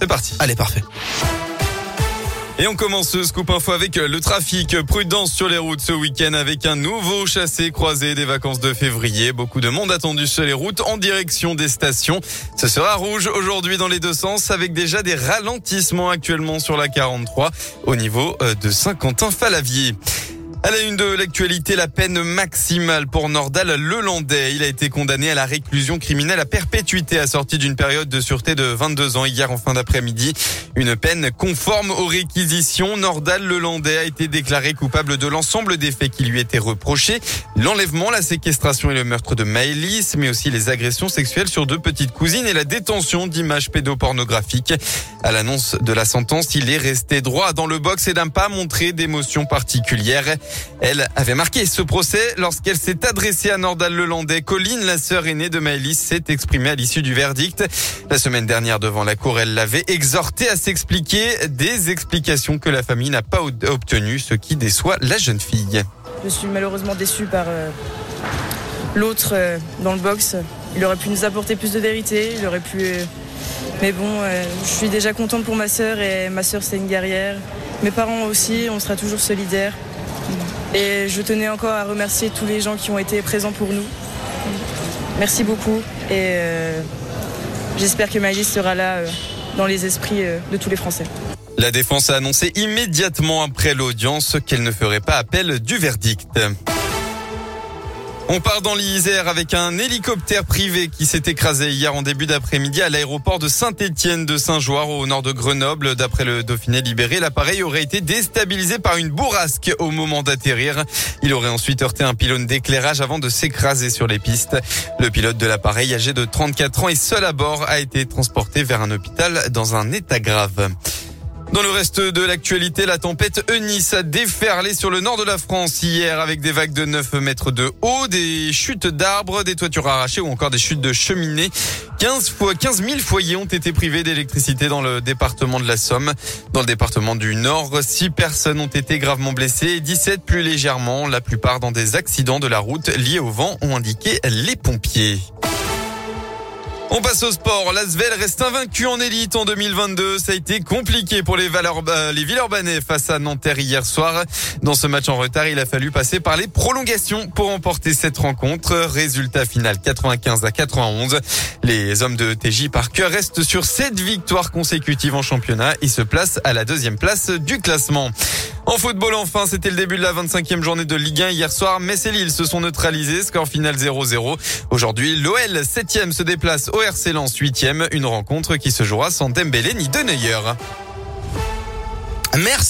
C'est parti. Allez, parfait. Et on commence ce scoop info avec le trafic. Prudence sur les routes ce week-end avec un nouveau chassé croisé des vacances de février. Beaucoup de monde attendu sur les routes en direction des stations. Ce sera rouge aujourd'hui dans les deux sens avec déjà des ralentissements actuellement sur la 43 au niveau euh, de Saint-Quentin-Falavier. À la une de l'actualité, la peine maximale pour Nordal Lelandais. Il a été condamné à la réclusion criminelle à perpétuité assortie d'une période de sûreté de 22 ans hier en fin d'après-midi. Une peine conforme aux réquisitions. Nordal Lelandais a été déclaré coupable de l'ensemble des faits qui lui étaient reprochés. L'enlèvement, la séquestration et le meurtre de Maëlys, mais aussi les agressions sexuelles sur deux petites cousines et la détention d'images pédopornographiques. À l'annonce de la sentence, il est resté droit dans le box et n'a pas montré d'émotion particulière. Elle avait marqué ce procès lorsqu'elle s'est adressée à Nordal Lelandais. Colline, la sœur aînée de Maëlys, s'est exprimée à l'issue du verdict. La semaine dernière, devant la cour, elle l'avait exhorté à s'expliquer des explications que la famille n'a pas obtenues, ce qui déçoit la jeune fille. Je suis malheureusement déçue par euh, l'autre euh, dans le box. Il aurait pu nous apporter plus de vérité, il aurait pu... Euh, mais bon, je suis déjà contente pour ma sœur et ma sœur c'est une guerrière. Mes parents aussi, on sera toujours solidaires. Et je tenais encore à remercier tous les gens qui ont été présents pour nous. Merci beaucoup et euh, j'espère que Maëlys sera là euh, dans les esprits euh, de tous les Français. La défense a annoncé immédiatement après l'audience qu'elle ne ferait pas appel du verdict. On part dans l'Isère avec un hélicoptère privé qui s'est écrasé hier en début d'après-midi à l'aéroport de Saint-Étienne de Saint-Joire au nord de Grenoble. D'après le Dauphiné libéré, l'appareil aurait été déstabilisé par une bourrasque au moment d'atterrir. Il aurait ensuite heurté un pylône d'éclairage avant de s'écraser sur les pistes. Le pilote de l'appareil, âgé de 34 ans et seul à bord, a été transporté vers un hôpital dans un état grave. Dans le reste de l'actualité, la tempête Eunice a déferlé sur le nord de la France hier avec des vagues de 9 mètres de haut, des chutes d'arbres, des toitures arrachées ou encore des chutes de cheminées. 15 fois 15 000 foyers ont été privés d'électricité dans le département de la Somme. Dans le département du Nord, 6 personnes ont été gravement blessées et 17 plus légèrement, la plupart dans des accidents de la route liés au vent, ont indiqué les pompiers. On passe au sport. L'Asvel reste invaincu en élite en 2022. Ça a été compliqué pour les, valeurs, euh, les Villeurbanais face à Nanterre hier soir. Dans ce match en retard, il a fallu passer par les prolongations pour remporter cette rencontre. Résultat final 95 à 91. Les hommes de TJ Parker restent sur 7 victoires consécutives en championnat et se placent à la deuxième place du classement. En football, enfin, c'était le début de la 25e journée de Ligue 1 hier soir. Metz et Lille se sont neutralisés. Score final 0-0. Aujourd'hui, l'OL 7e se déplace au RC Lens 8e. Une rencontre qui se jouera sans Dembélé ni De Merci.